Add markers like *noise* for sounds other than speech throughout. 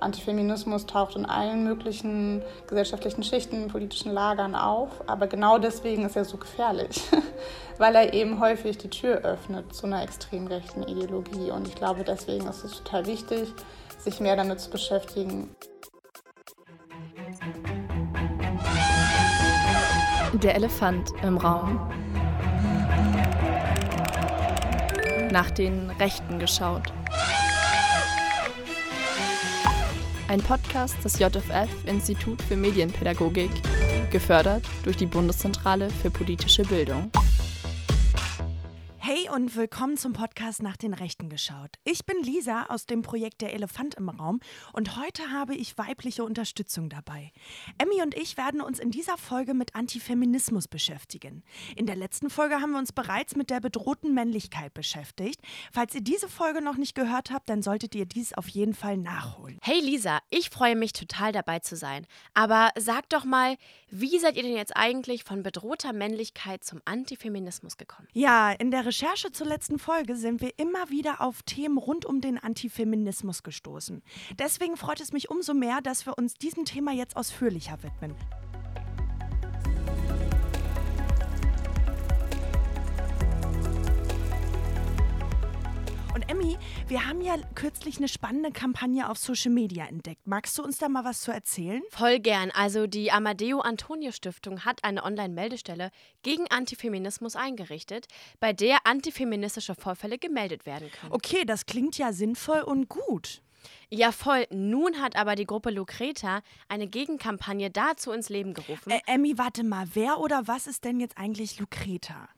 Antifeminismus taucht in allen möglichen gesellschaftlichen Schichten, politischen Lagern auf, aber genau deswegen ist er so gefährlich, *laughs* weil er eben häufig die Tür öffnet zu einer extrem rechten Ideologie. Und ich glaube, deswegen ist es total wichtig, sich mehr damit zu beschäftigen. Der Elefant im Raum. Nach den Rechten geschaut. Ein Podcast des JFF Institut für Medienpädagogik, gefördert durch die Bundeszentrale für politische Bildung. Hey und willkommen zum Podcast nach den Rechten geschaut. Ich bin Lisa aus dem Projekt Der Elefant im Raum und heute habe ich weibliche Unterstützung dabei. Emmy und ich werden uns in dieser Folge mit Antifeminismus beschäftigen. In der letzten Folge haben wir uns bereits mit der bedrohten Männlichkeit beschäftigt. Falls ihr diese Folge noch nicht gehört habt, dann solltet ihr dies auf jeden Fall nachholen. Hey Lisa, ich freue mich total dabei zu sein. Aber sag doch mal, wie seid ihr denn jetzt eigentlich von bedrohter Männlichkeit zum Antifeminismus gekommen? Ja, in der Recherche zur letzten Folge sind wir immer wieder auf Themen rund um den Antifeminismus gestoßen. Deswegen freut es mich umso mehr, dass wir uns diesem Thema jetzt ausführlicher widmen. Und Emmy, wir haben ja kürzlich eine spannende Kampagne auf Social Media entdeckt. Magst du uns da mal was zu erzählen? Voll gern. Also die Amadeo Antonio Stiftung hat eine Online-Meldestelle gegen Antifeminismus eingerichtet, bei der antifeministische Vorfälle gemeldet werden können. Okay, das klingt ja sinnvoll und gut. Ja, voll. Nun hat aber die Gruppe Lucreta eine Gegenkampagne dazu ins Leben gerufen. Äh, Emmy, warte mal, wer oder was ist denn jetzt eigentlich Lucreta?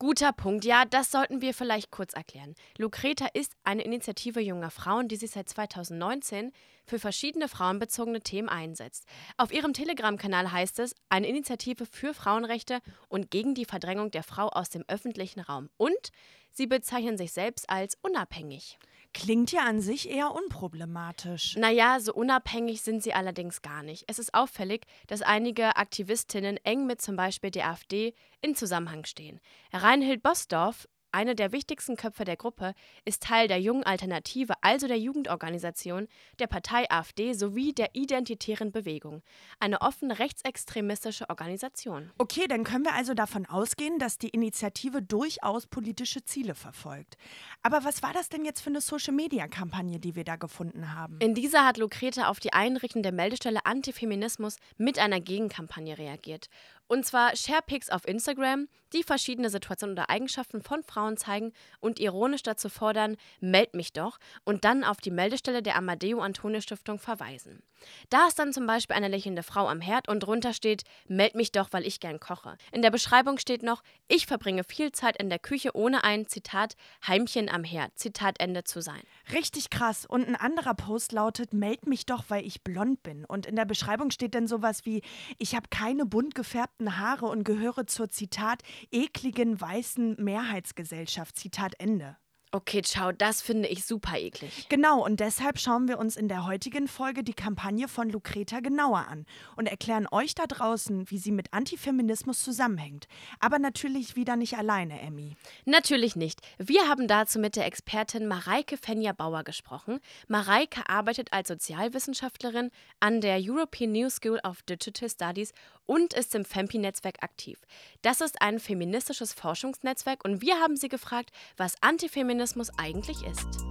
Guter Punkt. Ja, das sollten wir vielleicht kurz erklären. Lucreta ist eine Initiative junger Frauen, die sich seit 2019 für verschiedene frauenbezogene Themen einsetzt. Auf ihrem Telegram-Kanal heißt es, eine Initiative für Frauenrechte und gegen die Verdrängung der Frau aus dem öffentlichen Raum. Und sie bezeichnen sich selbst als unabhängig. Klingt ja an sich eher unproblematisch. Naja, so unabhängig sind sie allerdings gar nicht. Es ist auffällig, dass einige Aktivistinnen eng mit zum Beispiel der AfD in Zusammenhang stehen. Reinhild Bosdorf eine der wichtigsten Köpfe der Gruppe, ist Teil der Jungen Alternative, also der Jugendorganisation, der Partei AfD sowie der Identitären Bewegung, eine offen rechtsextremistische Organisation. Okay, dann können wir also davon ausgehen, dass die Initiative durchaus politische Ziele verfolgt. Aber was war das denn jetzt für eine Social-Media-Kampagne, die wir da gefunden haben? In dieser hat Lucreta auf die Einrichtung der Meldestelle Antifeminismus mit einer Gegenkampagne reagiert. Und zwar Sharepics auf Instagram, die verschiedene Situationen oder Eigenschaften von Frauen zeigen und ironisch dazu fordern, meld mich doch und dann auf die Meldestelle der Amadeo Antonio Stiftung verweisen. Da ist dann zum Beispiel eine lächelnde Frau am Herd und drunter steht, meld mich doch, weil ich gern koche. In der Beschreibung steht noch, ich verbringe viel Zeit in der Küche, ohne ein, Zitat, Heimchen am Herd, Zitat Ende zu sein. Richtig krass. Und ein anderer Post lautet, meld mich doch, weil ich blond bin. Und in der Beschreibung steht dann sowas wie, ich habe keine bunt gefärbten Haare und gehöre zur, Zitat, ekligen weißen Mehrheitsgesellschaft, Zitat Ende. Okay, ciao, das finde ich super eklig. Genau, und deshalb schauen wir uns in der heutigen Folge die Kampagne von Lucreta genauer an und erklären euch da draußen, wie sie mit Antifeminismus zusammenhängt. Aber natürlich wieder nicht alleine, Emmy. Natürlich nicht. Wir haben dazu mit der Expertin Mareike Fenja-Bauer gesprochen. Mareike arbeitet als Sozialwissenschaftlerin an der European New School of Digital Studies und ist im FEMPI-Netzwerk aktiv. Das ist ein feministisches Forschungsnetzwerk und wir haben sie gefragt, was Antifeminismus eigentlich ist.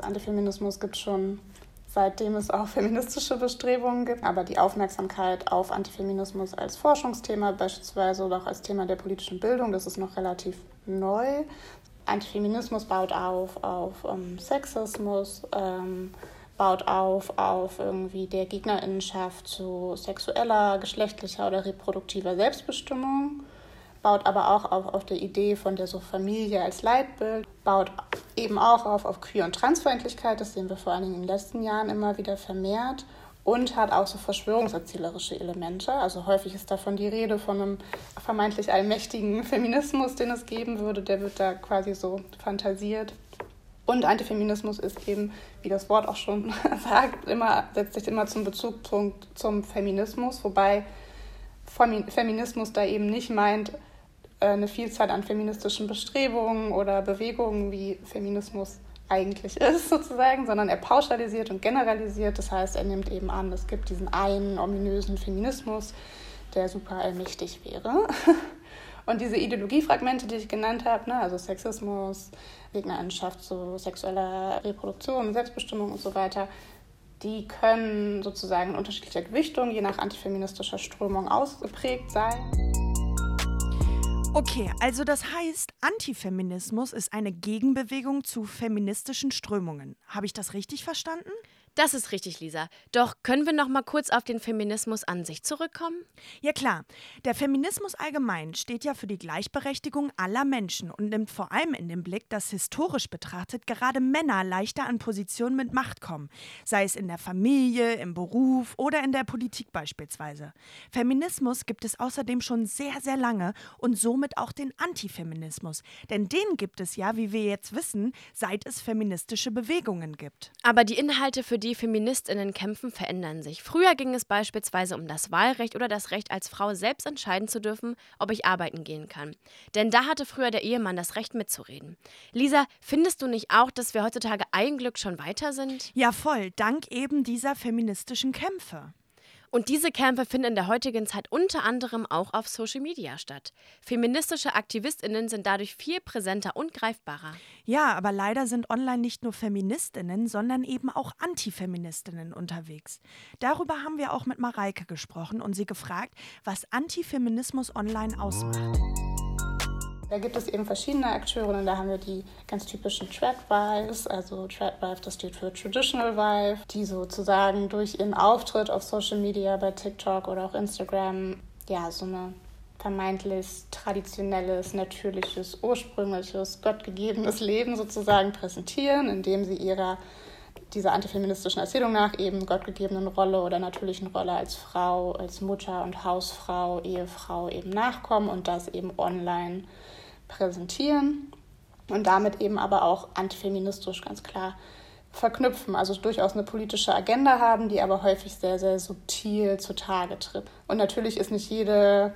Antifeminismus gibt es schon seitdem es auch *laughs* feministische Bestrebungen gibt. Aber die Aufmerksamkeit auf Antifeminismus als Forschungsthema beispielsweise oder auch als Thema der politischen Bildung, das ist noch relativ neu. Antifeminismus baut auf auf um, Sexismus, ähm, baut auf auf irgendwie der Gegnerinnenschaft zu sexueller, geschlechtlicher oder reproduktiver Selbstbestimmung, baut aber auch auf, auf der Idee von der so Familie als Leitbild, baut eben auch auf, auf Queer- und Transfeindlichkeit, das sehen wir vor allen Dingen in den letzten Jahren immer wieder vermehrt und hat auch so verschwörungserzählerische Elemente. Also häufig ist davon die Rede von einem vermeintlich allmächtigen Feminismus, den es geben würde, der wird da quasi so fantasiert. Und Antifeminismus ist eben, wie das Wort auch schon *laughs* sagt, immer, setzt sich immer zum Bezugpunkt zum Feminismus, wobei Feminismus da eben nicht meint, äh, eine Vielzahl an feministischen Bestrebungen oder Bewegungen wie Feminismus eigentlich *laughs* ist, sozusagen, sondern er pauschalisiert und generalisiert. Das heißt, er nimmt eben an, es gibt diesen einen ominösen Feminismus, der super allmächtig wäre. *laughs* Und diese Ideologiefragmente, die ich genannt habe, ne, also Sexismus, Gegnerinschaft zu sexueller Reproduktion, Selbstbestimmung und so weiter, die können sozusagen in unterschiedlicher Gewichtung, je nach antifeministischer Strömung ausgeprägt sein. Okay, also das heißt, Antifeminismus ist eine Gegenbewegung zu feministischen Strömungen. Habe ich das richtig verstanden? Das ist richtig, Lisa. Doch können wir noch mal kurz auf den Feminismus an sich zurückkommen? Ja klar. Der Feminismus allgemein steht ja für die Gleichberechtigung aller Menschen und nimmt vor allem in den Blick, dass historisch betrachtet gerade Männer leichter an Positionen mit Macht kommen, sei es in der Familie, im Beruf oder in der Politik beispielsweise. Feminismus gibt es außerdem schon sehr, sehr lange und somit auch den Antifeminismus. Denn den gibt es ja, wie wir jetzt wissen, seit es feministische Bewegungen gibt. Aber die Inhalte, für die die Feministinnen kämpfen, verändern sich. Früher ging es beispielsweise um das Wahlrecht oder das Recht, als Frau selbst entscheiden zu dürfen, ob ich arbeiten gehen kann. Denn da hatte früher der Ehemann das Recht mitzureden. Lisa, findest du nicht auch, dass wir heutzutage ein Glück schon weiter sind? Ja, voll, dank eben dieser feministischen Kämpfe. Und diese Kämpfe finden in der heutigen Zeit unter anderem auch auf Social Media statt. Feministische Aktivistinnen sind dadurch viel präsenter und greifbarer. Ja, aber leider sind online nicht nur Feministinnen, sondern eben auch Antifeministinnen unterwegs. Darüber haben wir auch mit Mareike gesprochen und sie gefragt, was Antifeminismus online ausmacht. Da gibt es eben verschiedene Akteure und da haben wir die ganz typischen Tradwives, also Tradwife, das steht für Traditional Wife, die sozusagen durch ihren Auftritt auf Social Media bei TikTok oder auch Instagram ja so eine vermeintlich traditionelles, natürliches, ursprüngliches, gottgegebenes Leben sozusagen präsentieren, indem sie ihrer dieser antifeministischen Erzählung nach eben gottgegebenen Rolle oder natürlichen Rolle als Frau, als Mutter und Hausfrau, Ehefrau eben nachkommen und das eben online präsentieren und damit eben aber auch antifeministisch ganz klar verknüpfen, also durchaus eine politische Agenda haben, die aber häufig sehr, sehr subtil zutage tritt. Und natürlich ist nicht jede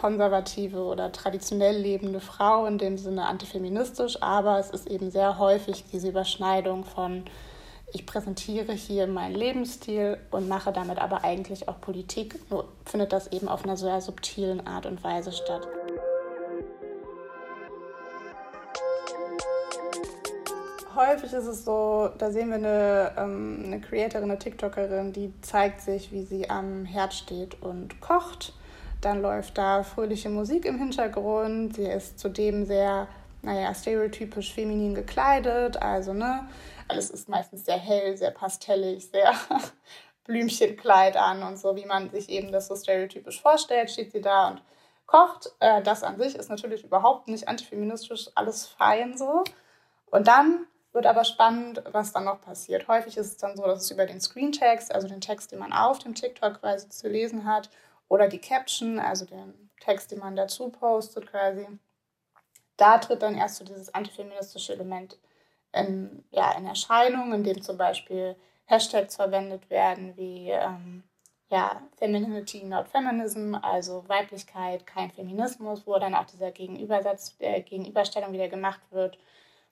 konservative oder traditionell lebende Frau in dem Sinne antifeministisch, aber es ist eben sehr häufig diese Überschneidung von ich präsentiere hier meinen Lebensstil und mache damit aber eigentlich auch Politik, nur findet das eben auf einer sehr subtilen Art und Weise statt. Häufig ist es so, da sehen wir eine, ähm, eine Creatorin, eine TikTokerin, die zeigt sich, wie sie am Herd steht und kocht. Dann läuft da fröhliche Musik im Hintergrund. Sie ist zudem sehr, naja, stereotypisch feminin gekleidet. Also, ne, alles ist meistens sehr hell, sehr pastellig, sehr *laughs* Blümchenkleid an und so, wie man sich eben das so stereotypisch vorstellt, steht sie da und kocht. Äh, das an sich ist natürlich überhaupt nicht antifeministisch, alles fein so. Und dann wird aber spannend, was dann noch passiert. Häufig ist es dann so, dass es über den Screentext, also den Text, den man auf dem TikTok quasi zu lesen hat, oder die Caption, also den Text, den man dazu postet quasi, da tritt dann erst so dieses antifeministische Element in, ja, in Erscheinung, indem zum Beispiel Hashtags verwendet werden wie ähm, ja, Femininity not Feminism, also Weiblichkeit, kein Feminismus, wo dann auch dieser Gegenübersatz, äh, Gegenüberstellung wieder gemacht wird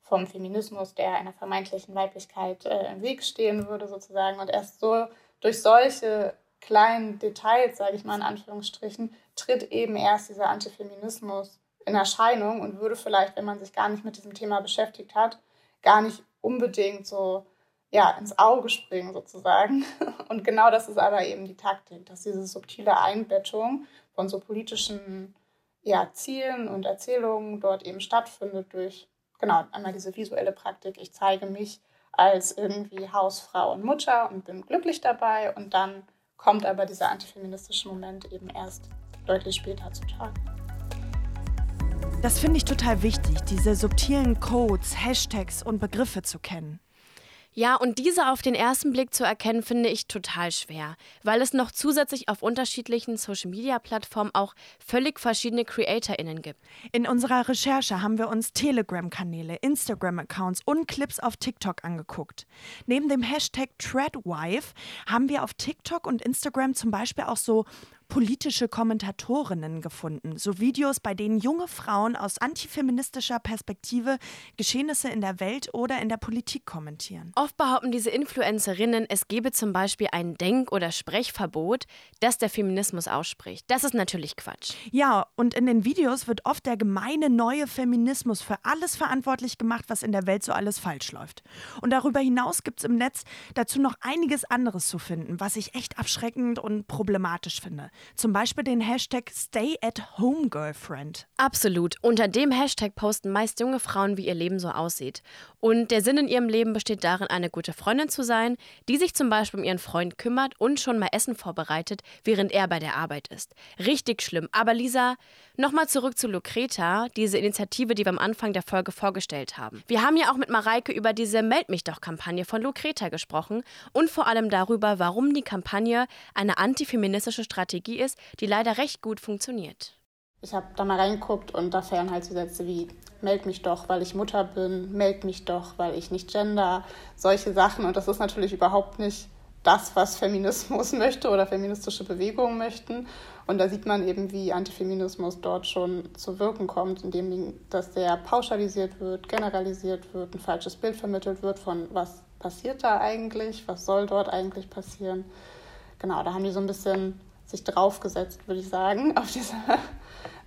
vom Feminismus, der einer vermeintlichen Weiblichkeit äh, im Weg stehen würde, sozusagen. Und erst so durch solche kleinen Details, sage ich mal in Anführungsstrichen, tritt eben erst dieser Antifeminismus in Erscheinung und würde vielleicht, wenn man sich gar nicht mit diesem Thema beschäftigt hat, gar nicht unbedingt so ja, ins Auge springen sozusagen. *laughs* Und genau das ist aber eben die Taktik, dass diese subtile Einbettung von so politischen ja, Zielen und Erzählungen dort eben stattfindet durch genau, einmal diese visuelle Praktik, ich zeige mich als irgendwie Hausfrau und Mutter und bin glücklich dabei und dann kommt aber dieser antifeministische Moment eben erst deutlich später zutage. Das finde ich total wichtig, diese subtilen Codes, Hashtags und Begriffe zu kennen. Ja, und diese auf den ersten Blick zu erkennen, finde ich total schwer, weil es noch zusätzlich auf unterschiedlichen Social-Media-Plattformen auch völlig verschiedene CreatorInnen gibt. In unserer Recherche haben wir uns Telegram-Kanäle, Instagram-Accounts und Clips auf TikTok angeguckt. Neben dem Hashtag ThreadWife haben wir auf TikTok und Instagram zum Beispiel auch so politische Kommentatorinnen gefunden, so Videos, bei denen junge Frauen aus antifeministischer Perspektive Geschehnisse in der Welt oder in der Politik kommentieren. Oft behaupten diese Influencerinnen, es gebe zum Beispiel ein Denk- oder Sprechverbot, das der Feminismus ausspricht. Das ist natürlich Quatsch. Ja, und in den Videos wird oft der gemeine neue Feminismus für alles verantwortlich gemacht, was in der Welt so alles falsch läuft. Und darüber hinaus gibt es im Netz dazu noch einiges anderes zu finden, was ich echt abschreckend und problematisch finde. Zum Beispiel den Hashtag Stay at Home Girlfriend. Absolut. Unter dem Hashtag posten meist junge Frauen, wie ihr Leben so aussieht. Und der Sinn in ihrem Leben besteht darin, eine gute Freundin zu sein, die sich zum Beispiel um ihren Freund kümmert und schon mal Essen vorbereitet, während er bei der Arbeit ist. Richtig schlimm. Aber Lisa, nochmal zurück zu Lucreta, diese Initiative, die wir am Anfang der Folge vorgestellt haben. Wir haben ja auch mit Mareike über diese Meld mich doch Kampagne von Lucreta gesprochen und vor allem darüber, warum die Kampagne eine antifeministische Strategie ist, die leider recht gut funktioniert. Ich habe da mal reingeguckt und da fehlen halt so Sätze wie meld mich doch, weil ich Mutter bin, meld mich doch, weil ich nicht gender, solche Sachen. Und das ist natürlich überhaupt nicht das, was Feminismus *laughs* möchte oder feministische Bewegungen möchten. Und da sieht man eben, wie Antifeminismus dort schon zu wirken kommt, indem das sehr pauschalisiert wird, generalisiert wird, ein falsches Bild vermittelt wird von was passiert da eigentlich, was soll dort eigentlich passieren. Genau, da haben die so ein bisschen sich draufgesetzt, würde ich sagen, *laughs* auf diese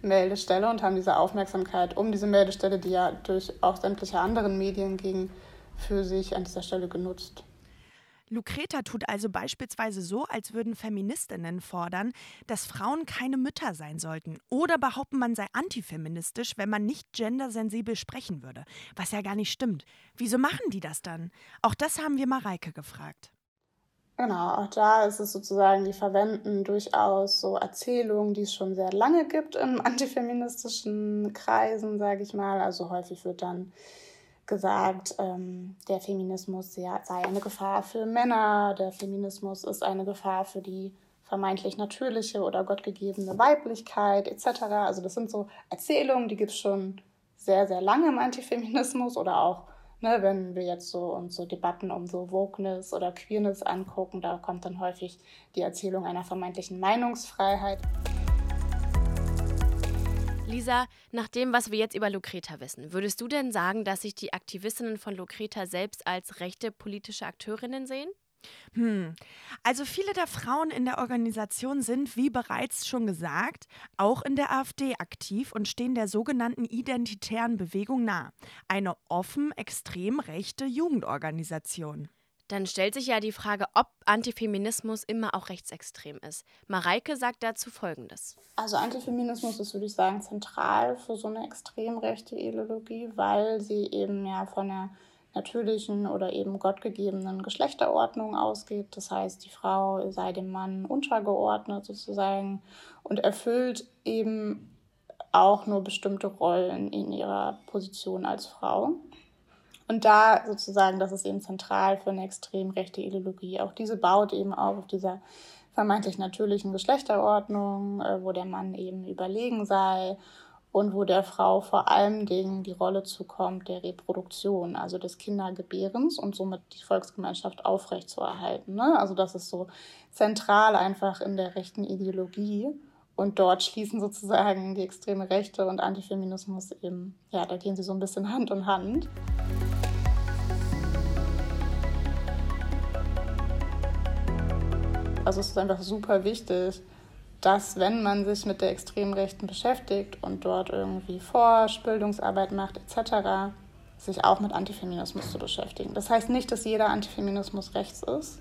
Meldestelle und haben diese Aufmerksamkeit um diese Meldestelle, die ja durch auch sämtliche anderen Medien ging, für sich an dieser Stelle genutzt. Lucreta tut also beispielsweise so, als würden Feministinnen fordern, dass Frauen keine Mütter sein sollten. Oder behaupten, man sei antifeministisch, wenn man nicht gendersensibel sprechen würde. Was ja gar nicht stimmt. Wieso machen die das dann? Auch das haben wir Mareike gefragt. Genau, auch da ist es sozusagen, die verwenden durchaus so Erzählungen, die es schon sehr lange gibt in *laughs* antifeministischen Kreisen, sage ich mal. Also häufig wird dann gesagt, ähm, der Feminismus sei eine Gefahr für Männer, der Feminismus ist eine Gefahr für die vermeintlich natürliche oder gottgegebene Weiblichkeit etc. Also das sind so Erzählungen, die gibt es schon sehr, sehr lange im Antifeminismus oder auch Ne, wenn wir jetzt so uns so Debatten um so Wokeness oder Queerness angucken, da kommt dann häufig die Erzählung einer vermeintlichen Meinungsfreiheit. Lisa, nach dem, was wir jetzt über Lucreta wissen, würdest du denn sagen, dass sich die Aktivistinnen von Lucreta selbst als rechte politische Akteurinnen sehen? Hm. Also viele der Frauen in der Organisation sind, wie bereits schon gesagt, auch in der AfD aktiv und stehen der sogenannten identitären Bewegung nah. Eine offen extrem rechte Jugendorganisation. Dann stellt sich ja die Frage, ob Antifeminismus immer auch rechtsextrem ist. Mareike sagt dazu Folgendes. Also Antifeminismus ist, würde ich sagen, zentral für so eine extrem rechte Ideologie, weil sie eben ja von der natürlichen oder eben gottgegebenen Geschlechterordnung ausgeht. Das heißt, die Frau sei dem Mann untergeordnet sozusagen und erfüllt eben auch nur bestimmte Rollen in ihrer Position als Frau. Und da sozusagen, das ist eben zentral für eine extrem rechte Ideologie. Auch diese baut eben auf, auf dieser vermeintlich natürlichen Geschlechterordnung, äh, wo der Mann eben überlegen sei und wo der Frau vor allen Dingen die Rolle zukommt der Reproduktion, also des Kindergebärens und somit die Volksgemeinschaft aufrechtzuerhalten. Ne? Also das ist so zentral einfach in der rechten Ideologie. Und dort schließen sozusagen die extreme Rechte und Antifeminismus eben, ja, da gehen sie so ein bisschen Hand in Hand. Also es ist einfach super wichtig, dass wenn man sich mit der extremen Rechten beschäftigt und dort irgendwie forscht, Bildungsarbeit macht etc., sich auch mit Antifeminismus zu beschäftigen. Das heißt nicht, dass jeder Antifeminismus rechts ist.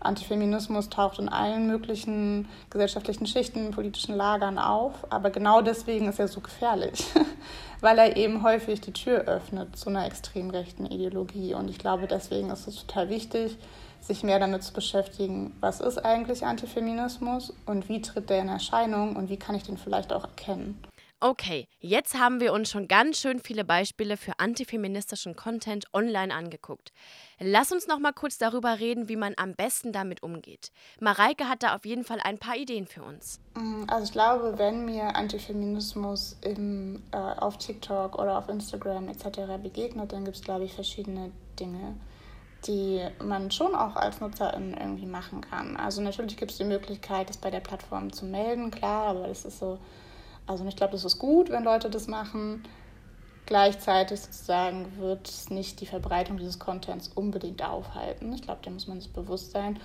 Antifeminismus taucht in allen möglichen gesellschaftlichen Schichten, politischen Lagern auf, aber genau deswegen ist er so gefährlich, *laughs* weil er eben häufig die Tür öffnet zu einer extrem rechten Ideologie. Und ich glaube, deswegen ist es total wichtig, sich mehr damit zu beschäftigen, was ist eigentlich Antifeminismus und wie tritt der in Erscheinung und wie kann ich den vielleicht auch erkennen. Okay, jetzt haben wir uns schon ganz schön viele Beispiele für antifeministischen Content online angeguckt. Lass uns noch mal kurz darüber reden, wie man am besten damit umgeht. Mareike hat da auf jeden Fall ein paar Ideen für uns. Mm, also ich glaube, wenn mir Antifeminismus im, äh, auf TikTok oder auf Instagram etc. begegnet, dann gibt es, glaube ich, verschiedene Dinge die man schon auch als Nutzerin irgendwie machen kann. Also natürlich gibt es die Möglichkeit, das bei der Plattform zu melden, klar, aber das ist so, also ich glaube, das ist gut, wenn Leute das machen. Gleichzeitig sozusagen wird es nicht die Verbreitung dieses Contents unbedingt aufhalten. Ich glaube, da muss man sich bewusst sein.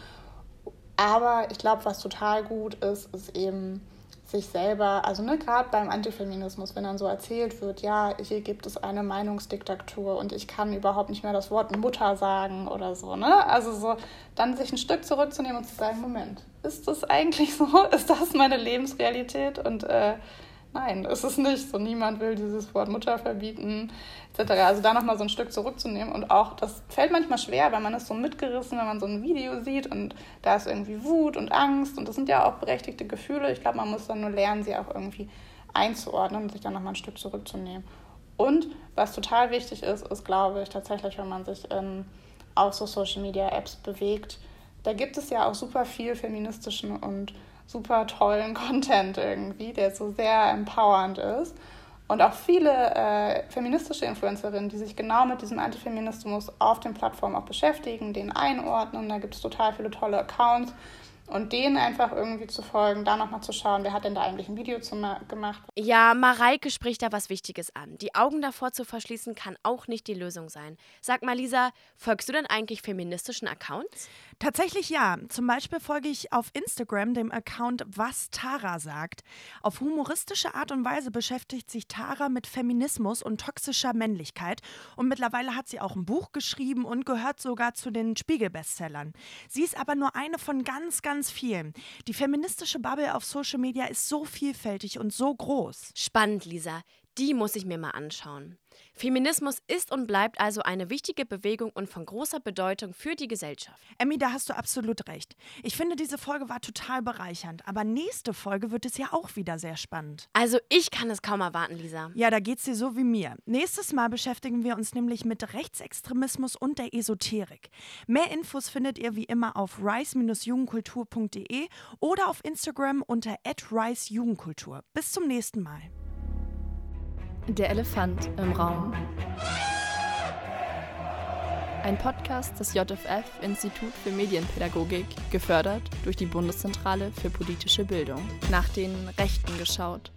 Aber ich glaube, was total gut ist, ist eben sich selber, also ne, gerade beim Antifeminismus, wenn dann so erzählt wird, ja, hier gibt es eine Meinungsdiktatur und ich kann überhaupt nicht mehr das Wort Mutter sagen oder so, ne? Also so, dann sich ein Stück zurückzunehmen und zu sagen, Moment, ist das eigentlich so? *laughs* Ist das meine Lebensrealität? Und äh, Nein, ist nicht. So niemand will dieses Wort Mutter verbieten, etc. Also da nochmal so ein Stück zurückzunehmen und auch, das fällt manchmal schwer, weil man ist so mitgerissen, wenn man so ein Video sieht und da ist irgendwie Wut und Angst und das sind ja auch berechtigte Gefühle. Ich glaube, man muss dann nur lernen, sie auch irgendwie einzuordnen und sich dann nochmal ein Stück zurückzunehmen. Und was total wichtig ist, ist, glaube ich, tatsächlich, wenn man sich in auch so Social Media Apps bewegt, da gibt es ja auch super viel feministischen und super tollen Content irgendwie, der so sehr empowernd ist. Und auch viele äh, feministische Influencerinnen, die sich genau mit diesem Antifeminismus auf den Plattformen auch beschäftigen, den einordnen. Da gibt es total viele tolle Accounts. Und denen einfach irgendwie zu folgen, da nochmal zu schauen, wer hat denn da eigentlich ein Video zu gemacht. Ja, Mareike spricht da was Wichtiges an. Die Augen davor zu verschließen, kann auch nicht die Lösung sein. Sag mal, Lisa, folgst du denn eigentlich feministischen Accounts? Tatsächlich ja. Zum Beispiel folge ich auf Instagram dem Account Was Tara sagt. Auf humoristische Art und Weise beschäftigt sich Tara mit Feminismus und toxischer Männlichkeit. Und mittlerweile hat sie auch ein Buch geschrieben und gehört sogar zu den Spiegel-Bestsellern. Sie ist aber nur eine von ganz, ganz ganz viel. Die feministische Bubble auf Social Media ist so vielfältig und so groß. Spannend, Lisa. Die muss ich mir mal anschauen. Feminismus ist und bleibt also eine wichtige Bewegung und von großer Bedeutung für die Gesellschaft. Emmy, da hast du absolut recht. Ich finde, diese Folge war total bereichernd. Aber nächste Folge wird es ja auch wieder sehr spannend. Also ich kann es kaum erwarten, Lisa. Ja, da geht's dir so wie mir. Nächstes Mal beschäftigen wir uns nämlich mit Rechtsextremismus und der Esoterik. Mehr Infos findet ihr wie immer auf rice-jugendkultur.de oder auf Instagram unter @ricejugendkultur. Bis zum nächsten Mal. Der Elefant im Raum. Ein Podcast des JFF Institut für Medienpädagogik, gefördert durch die Bundeszentrale für politische Bildung. Nach den Rechten geschaut.